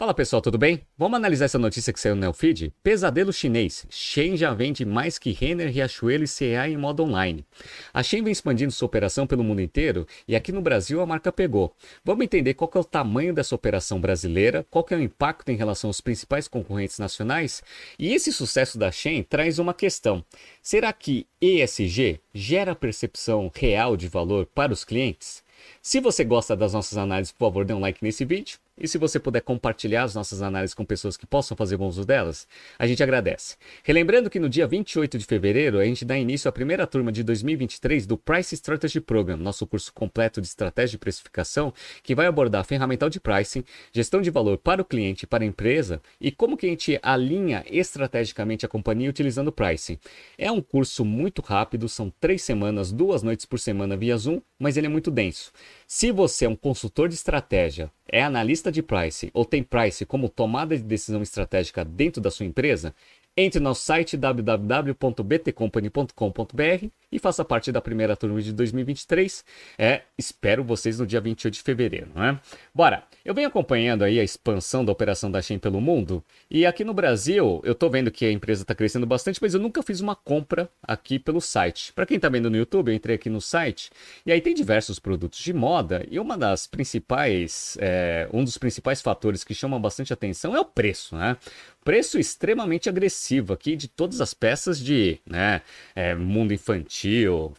Fala pessoal, tudo bem? Vamos analisar essa notícia que saiu no Neofeed? Pesadelo chinês. Shein já vende mais que Renner, Riachuelo e CA em modo online. A Shein vem expandindo sua operação pelo mundo inteiro e aqui no Brasil a marca pegou. Vamos entender qual é o tamanho dessa operação brasileira, qual é o impacto em relação aos principais concorrentes nacionais e esse sucesso da Shein traz uma questão. Será que ESG gera percepção real de valor para os clientes? Se você gosta das nossas análises, por favor, dê um like nesse vídeo. E se você puder compartilhar as nossas análises com pessoas que possam fazer bom uso delas, a gente agradece. Relembrando que no dia 28 de fevereiro a gente dá início à primeira turma de 2023 do Price Strategy Program, nosso curso completo de estratégia de precificação, que vai abordar ferramental de pricing, gestão de valor para o cliente e para a empresa e como que a gente alinha estrategicamente a companhia utilizando o pricing. É um curso muito rápido, são três semanas, duas noites por semana via Zoom, mas ele é muito denso. Se você é um consultor de estratégia, é analista de price ou tem price como tomada de decisão estratégica dentro da sua empresa, entre no site www.btcompany.com.br e faça parte da primeira turma de 2023. É, espero vocês no dia 28 de fevereiro, não é? Bora! Eu venho acompanhando aí a expansão da operação da Shein pelo mundo e aqui no Brasil eu tô vendo que a empresa está crescendo bastante, mas eu nunca fiz uma compra aqui pelo site. Para quem está vendo no YouTube, eu entrei aqui no site e aí tem diversos produtos de moda e uma das principais, é, um dos principais fatores que chamam bastante atenção é o preço, né? Preço extremamente agressivo aqui de todas as peças de né, é, mundo infantil,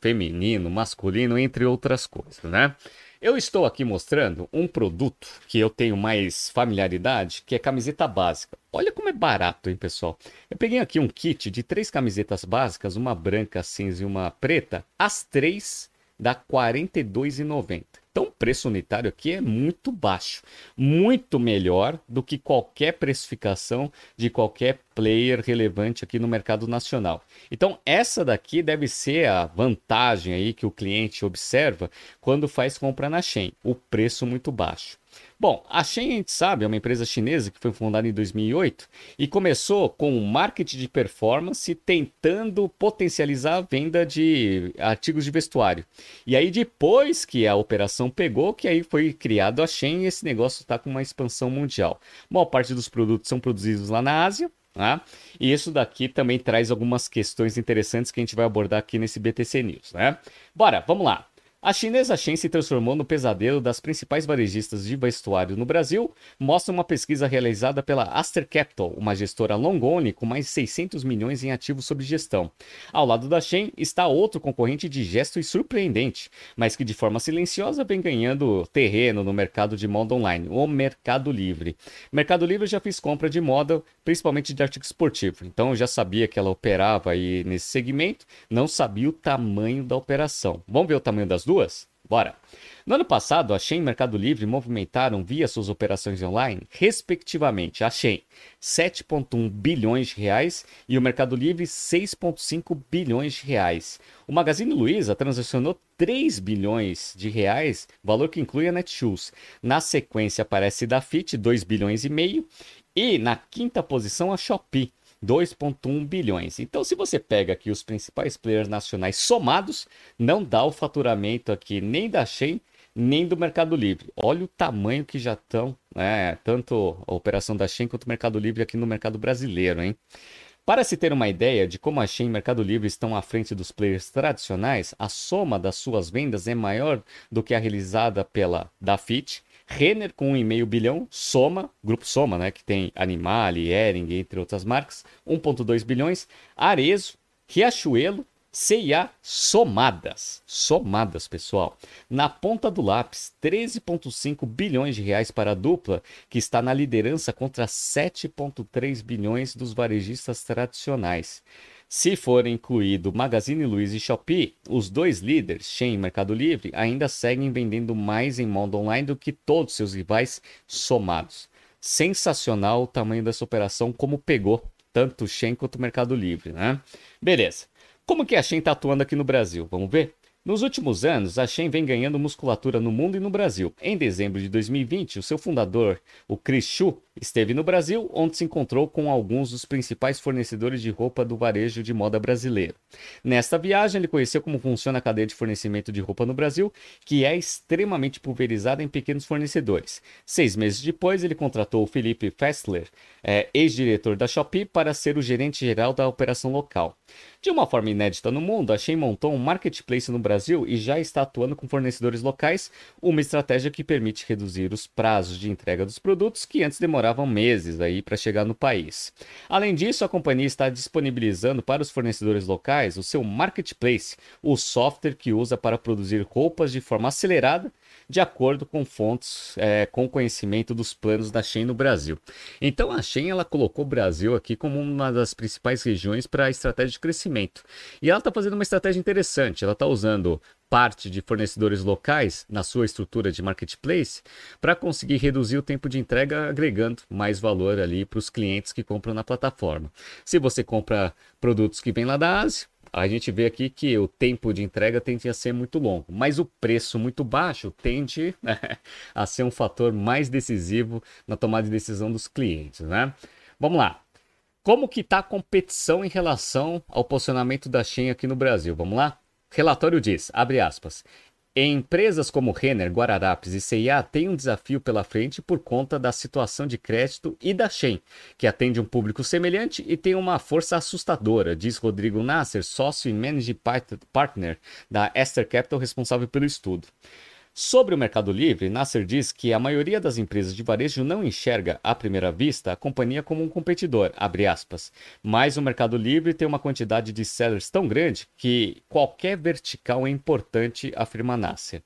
feminino, masculino, entre outras coisas, né? Eu estou aqui mostrando um produto que eu tenho mais familiaridade, que é camiseta básica. Olha como é barato, hein, pessoal? Eu peguei aqui um kit de três camisetas básicas, uma branca, cinza e uma preta. As três dá R$ 42,90. Preço unitário aqui é muito baixo, muito melhor do que qualquer precificação de qualquer player relevante aqui no mercado nacional. Então essa daqui deve ser a vantagem aí que o cliente observa quando faz compra na Shein, o preço muito baixo. Bom, a Shein, a gente sabe, é uma empresa chinesa que foi fundada em 2008 e começou com um marketing de performance tentando potencializar a venda de artigos de vestuário. E aí depois que a operação pegou, que aí foi criado a Shein e esse negócio está com uma expansão mundial. A maior parte dos produtos são produzidos lá na Ásia, né? E isso daqui também traz algumas questões interessantes que a gente vai abordar aqui nesse BTC News. Né? Bora, vamos lá. A chinesa Shen se transformou no pesadelo das principais varejistas de vestuário no Brasil, mostra uma pesquisa realizada pela Aster Capital, uma gestora long-only com mais de 600 milhões em ativos sob gestão. Ao lado da Shen está outro concorrente de gesto e surpreendente, mas que de forma silenciosa vem ganhando terreno no mercado de moda online, o Mercado Livre. Mercado Livre já fiz compra de moda, principalmente de artigo esportivo, então eu já sabia que ela operava aí nesse segmento, não sabia o tamanho da operação. Vamos ver o tamanho das duas? Bora! No ano passado, a Shein e Mercado Livre movimentaram via suas operações online, respectivamente, a Shein 7,1 bilhões de reais e o Mercado Livre 6,5 bilhões de reais. O Magazine Luiza transacionou 3 bilhões de reais, valor que inclui a Netshoes. Na sequência aparece da Fit 2 bilhões e meio e na quinta posição a Shopee 2,1 bilhões. Então, se você pega aqui os principais players nacionais somados, não dá o faturamento aqui nem da Shein, nem do Mercado Livre. Olha o tamanho que já estão, né? Tanto a operação da Shein quanto o Mercado Livre aqui no mercado brasileiro, hein? Para se ter uma ideia de como a Shein e Mercado Livre estão à frente dos players tradicionais, a soma das suas vendas é maior do que a realizada pela Dafit, Renner com 1,5 bilhão, Soma, Grupo Soma, né, que tem Animale, Ering, entre outras marcas, 1,2 bilhões, Arezo, Riachuelo, CIA somadas, somadas, pessoal. Na ponta do lápis, 13,5 bilhões de reais para a dupla, que está na liderança contra 7,3 bilhões dos varejistas tradicionais. Se for incluído Magazine Luiza e Shopee, os dois líderes, Shein e Mercado Livre, ainda seguem vendendo mais em modo online do que todos seus rivais somados. Sensacional o tamanho dessa operação, como pegou tanto o Shein quanto o Mercado Livre, né? Beleza. Como que a Shein está atuando aqui no Brasil? Vamos ver? Nos últimos anos, a Shein vem ganhando musculatura no mundo e no Brasil. Em dezembro de 2020, o seu fundador, o Chris Chu, esteve no Brasil, onde se encontrou com alguns dos principais fornecedores de roupa do varejo de moda brasileiro. Nesta viagem, ele conheceu como funciona a cadeia de fornecimento de roupa no Brasil, que é extremamente pulverizada em pequenos fornecedores. Seis meses depois, ele contratou o Felipe Fessler, é, ex-diretor da Shopee, para ser o gerente geral da operação local. De uma forma inédita no mundo, a Shein montou um marketplace no Brasil e já está atuando com fornecedores locais, uma estratégia que permite reduzir os prazos de entrega dos produtos que antes demoravam meses aí para chegar no país. Além disso, a companhia está disponibilizando para os fornecedores locais o seu marketplace, o software que usa para produzir roupas de forma acelerada de acordo com fontes é, com conhecimento dos planos da Shein no Brasil. Então a Shein ela colocou o Brasil aqui como uma das principais regiões para a estratégia de crescimento. E ela está fazendo uma estratégia interessante. Ela está usando parte de fornecedores locais na sua estrutura de marketplace para conseguir reduzir o tempo de entrega, agregando mais valor ali para os clientes que compram na plataforma. Se você compra produtos que vêm lá da Ásia, a gente vê aqui que o tempo de entrega tende a ser muito longo, mas o preço muito baixo tende né, a ser um fator mais decisivo na tomada de decisão dos clientes, né? Vamos lá. Como que está a competição em relação ao posicionamento da Shein aqui no Brasil? Vamos lá? Relatório diz, abre aspas, Empresas como Renner, Guararapes e CIA têm um desafio pela frente por conta da situação de crédito e da Shen, que atende um público semelhante e tem uma força assustadora, diz Rodrigo Nasser, sócio e managing partner da Esther Capital responsável pelo estudo. Sobre o Mercado Livre, Nasser diz que a maioria das empresas de varejo não enxerga, à primeira vista, a companhia como um competidor, mas o Mercado Livre tem uma quantidade de sellers tão grande que qualquer vertical é importante, afirma Nasser.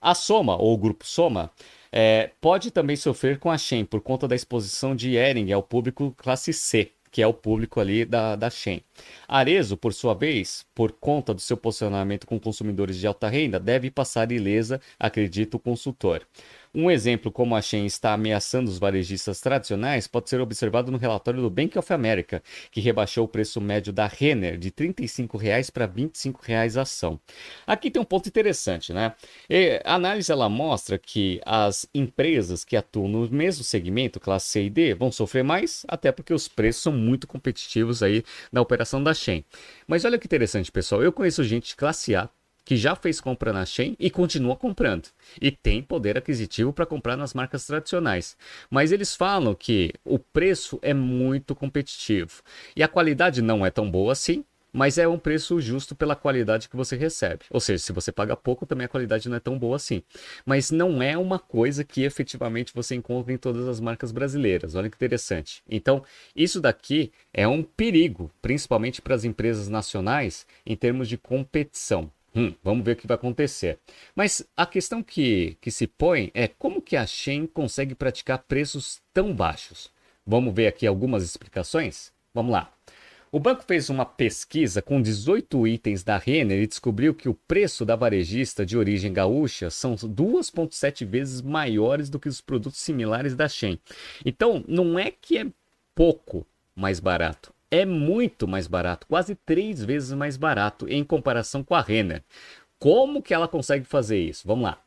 A Soma, ou o Grupo Soma, é, pode também sofrer com a Shen por conta da exposição de Ering ao público classe C, que é o público ali da, da Shen. Arezo, por sua vez, por conta do seu posicionamento com consumidores de alta renda, deve passar ilesa, acredita o consultor. Um exemplo como a Shein está ameaçando os varejistas tradicionais pode ser observado no relatório do Bank of America, que rebaixou o preço médio da Renner de R$ 35,00 para R$ 25,00 a ação. Aqui tem um ponto interessante, né? E a análise ela mostra que as empresas que atuam no mesmo segmento, classe C e D, vão sofrer mais, até porque os preços são muito competitivos aí na operação da Shein. Mas olha que interessante, pessoal. Eu conheço gente classe A que já fez compra na Shein e continua comprando. E tem poder aquisitivo para comprar nas marcas tradicionais. Mas eles falam que o preço é muito competitivo. E a qualidade não é tão boa assim, mas é um preço justo pela qualidade que você recebe. Ou seja, se você paga pouco, também a qualidade não é tão boa assim. Mas não é uma coisa que efetivamente você encontra em todas as marcas brasileiras. Olha que interessante. Então, isso daqui é um perigo, principalmente para as empresas nacionais, em termos de competição. Hum, vamos ver o que vai acontecer. Mas a questão que, que se põe é como que a Shein consegue praticar preços tão baixos? Vamos ver aqui algumas explicações? Vamos lá. O banco fez uma pesquisa com 18 itens da Renner e descobriu que o preço da varejista de origem gaúcha são 2,7 vezes maiores do que os produtos similares da Shein. Então, não é que é pouco mais barato, é muito mais barato, quase três vezes mais barato em comparação com a Renner. Como que ela consegue fazer isso? Vamos lá.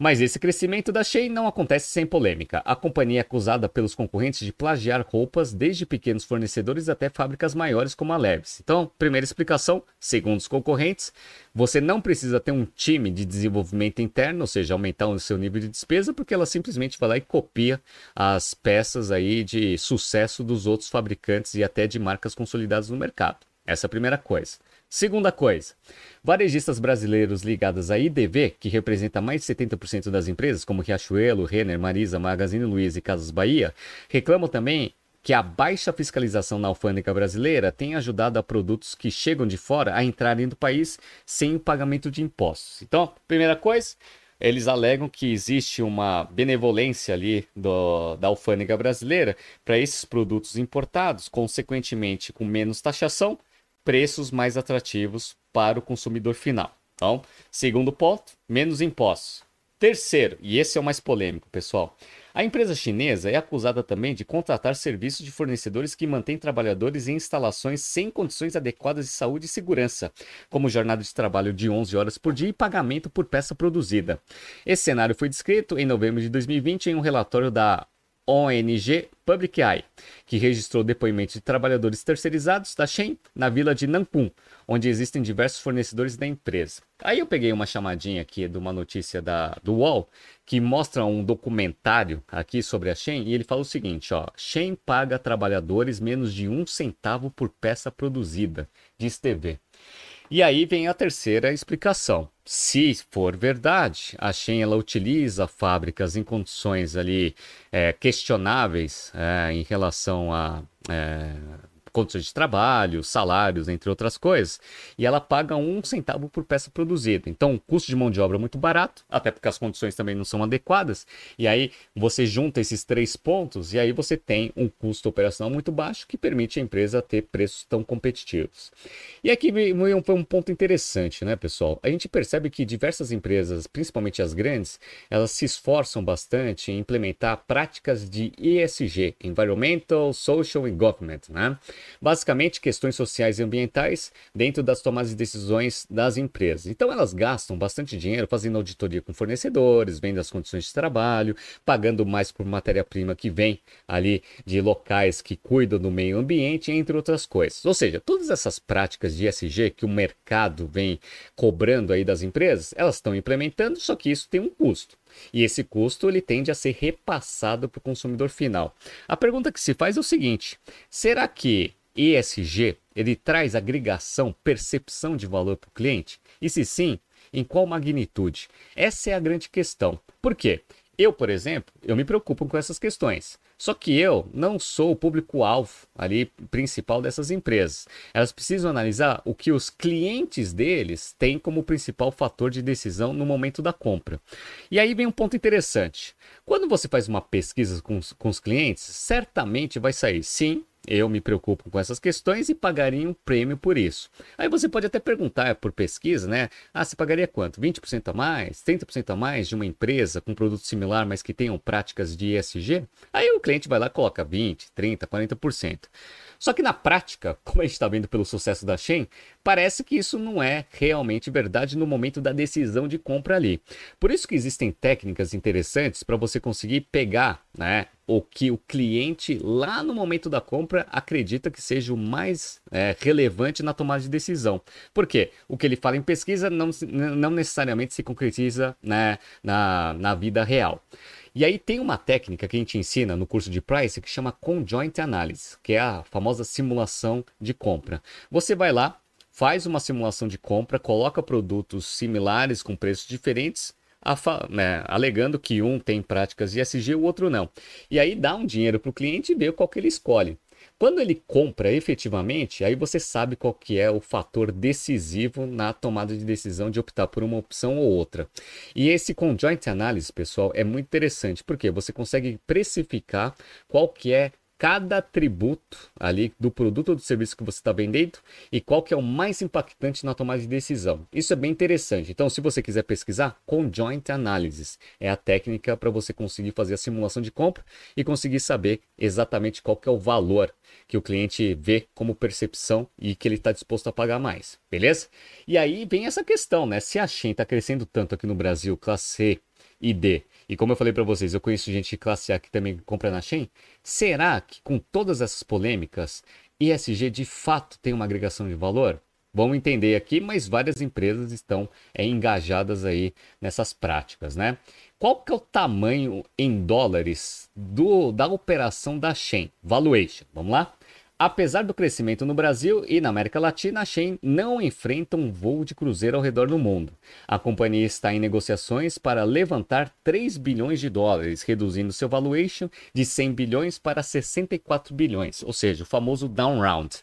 Mas esse crescimento da Shein não acontece sem polêmica. A companhia é acusada pelos concorrentes de plagiar roupas desde pequenos fornecedores até fábricas maiores como a Levi's. Então, primeira explicação, segundo os concorrentes, você não precisa ter um time de desenvolvimento interno, ou seja, aumentar o seu nível de despesa, porque ela simplesmente vai lá e copia as peças aí de sucesso dos outros fabricantes e até de marcas consolidadas no mercado. Essa é a primeira coisa. Segunda coisa, varejistas brasileiros ligados à IDV, que representa mais de 70% das empresas, como Riachuelo, Renner, Marisa, Magazine Luiza e Casas Bahia, reclamam também que a baixa fiscalização na alfândega brasileira tem ajudado a produtos que chegam de fora a entrarem no país sem o pagamento de impostos. Então, primeira coisa, eles alegam que existe uma benevolência ali do, da alfândega brasileira para esses produtos importados, consequentemente com menos taxação, preços mais atrativos para o consumidor final. Então, segundo ponto, menos impostos. Terceiro, e esse é o mais polêmico, pessoal. A empresa chinesa é acusada também de contratar serviços de fornecedores que mantêm trabalhadores em instalações sem condições adequadas de saúde e segurança, como jornada de trabalho de 11 horas por dia e pagamento por peça produzida. Esse cenário foi descrito em novembro de 2020 em um relatório da ONG Public Eye, que registrou depoimentos de trabalhadores terceirizados da Shen na vila de Nampum, onde existem diversos fornecedores da empresa. Aí eu peguei uma chamadinha aqui de uma notícia da, do UOL que mostra um documentário aqui sobre a Shen e ele fala o seguinte, ó, Shen paga trabalhadores menos de um centavo por peça produzida, diz TV. E aí vem a terceira explicação. Se for verdade, a Shen ela utiliza fábricas em condições ali é, questionáveis é, em relação a é, condições de trabalho, salários, entre outras coisas, e ela paga um centavo por peça produzida. Então, o custo de mão de obra é muito barato, até porque as condições também não são adequadas, e aí você junta esses três pontos e aí você tem um custo operacional muito baixo que permite a empresa ter preços tão competitivos. E aqui foi um ponto interessante, né, pessoal? A gente percebe que diversas empresas, principalmente as grandes, elas se esforçam bastante em implementar práticas de ESG, Environmental, Social and Government, né? Basicamente, questões sociais e ambientais dentro das tomadas de decisões das empresas. Então, elas gastam bastante dinheiro fazendo auditoria com fornecedores, vendo as condições de trabalho, pagando mais por matéria-prima que vem ali de locais que cuidam do meio ambiente, entre outras coisas. Ou seja, todas essas práticas de ESG que o mercado vem cobrando aí das empresas, elas estão implementando, só que isso tem um custo. E esse custo ele tende a ser repassado para o consumidor final. A pergunta que se faz é o seguinte: será que ESG ele traz agregação, percepção de valor para o cliente? E se sim, em qual magnitude? Essa é a grande questão. Por quê? Eu, por exemplo, eu me preocupo com essas questões. Só que eu não sou o público-alvo ali principal dessas empresas. Elas precisam analisar o que os clientes deles têm como principal fator de decisão no momento da compra. E aí vem um ponto interessante. Quando você faz uma pesquisa com com os clientes, certamente vai sair sim, eu me preocupo com essas questões e pagaria um prêmio por isso. Aí você pode até perguntar por pesquisa, né? Ah, você pagaria quanto? 20% a mais? 30% a mais de uma empresa com produto similar, mas que tenham práticas de ESG? Aí o cliente vai lá e coloca 20, 30, 40%. Só que na prática, como a gente está vendo pelo sucesso da Shen, parece que isso não é realmente verdade no momento da decisão de compra ali. Por isso que existem técnicas interessantes para você conseguir pegar né, o que o cliente lá no momento da compra acredita que seja o mais é, relevante na tomada de decisão. Por quê? O que ele fala em pesquisa não, não necessariamente se concretiza né, na, na vida real. E aí tem uma técnica que a gente ensina no curso de Price que chama Conjoint Analysis, que é a famosa simulação de compra. Você vai lá, faz uma simulação de compra, coloca produtos similares com preços diferentes, né, alegando que um tem práticas ISG e o outro não. E aí dá um dinheiro para o cliente e vê qual que ele escolhe. Quando ele compra efetivamente, aí você sabe qual que é o fator decisivo na tomada de decisão de optar por uma opção ou outra. E esse conjoint analysis, pessoal, é muito interessante porque você consegue precificar qual que é cada atributo ali do produto ou do serviço que você está vendendo e qual que é o mais impactante na tomada de decisão. Isso é bem interessante. Então, se você quiser pesquisar, Conjoint Analysis é a técnica para você conseguir fazer a simulação de compra e conseguir saber exatamente qual que é o valor que o cliente vê como percepção e que ele está disposto a pagar mais, beleza? E aí vem essa questão, né? Se a Shein está crescendo tanto aqui no Brasil, classe C e D, e como eu falei para vocês, eu conheço gente de classe A que também compra na Shein. Será que com todas essas polêmicas, ESG de fato tem uma agregação de valor? Vamos entender aqui, mas várias empresas estão é, engajadas aí nessas práticas, né? Qual que é o tamanho em dólares do, da operação da Shein? Valuation, vamos lá? Apesar do crescimento no Brasil e na América Latina, a Shein não enfrenta um voo de cruzeiro ao redor do mundo. A companhia está em negociações para levantar 3 bilhões de dólares, reduzindo seu valuation de 100 bilhões para 64 bilhões, ou seja, o famoso down round.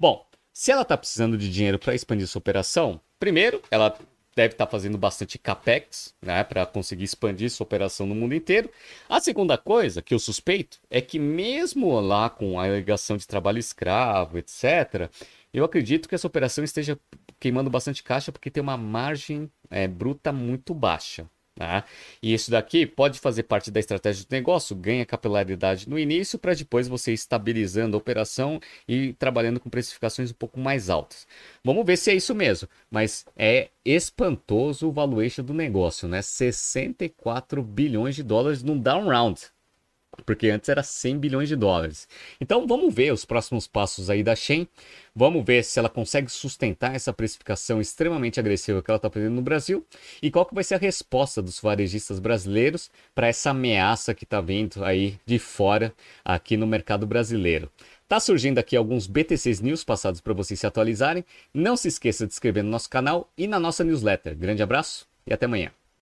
Bom, se ela está precisando de dinheiro para expandir sua operação, primeiro, ela deve estar tá fazendo bastante capex, né, para conseguir expandir sua operação no mundo inteiro. A segunda coisa que eu suspeito é que mesmo lá com a alegação de trabalho escravo, etc, eu acredito que essa operação esteja queimando bastante caixa porque tem uma margem é, bruta muito baixa. Tá? E isso daqui pode fazer parte da estratégia do negócio, ganha capilaridade no início para depois você estabilizando a operação e trabalhando com precificações um pouco mais altas. Vamos ver se é isso mesmo, mas é espantoso o valuation do negócio, né? 64 bilhões de dólares num down round. Porque antes era 100 bilhões de dólares. Então vamos ver os próximos passos aí da Shen. Vamos ver se ela consegue sustentar essa precificação extremamente agressiva que ela está fazendo no Brasil e qual que vai ser a resposta dos varejistas brasileiros para essa ameaça que está vindo aí de fora aqui no mercado brasileiro. Tá surgindo aqui alguns BTCs News passados para vocês se atualizarem. Não se esqueça de inscrever no nosso canal e na nossa newsletter. Grande abraço e até amanhã.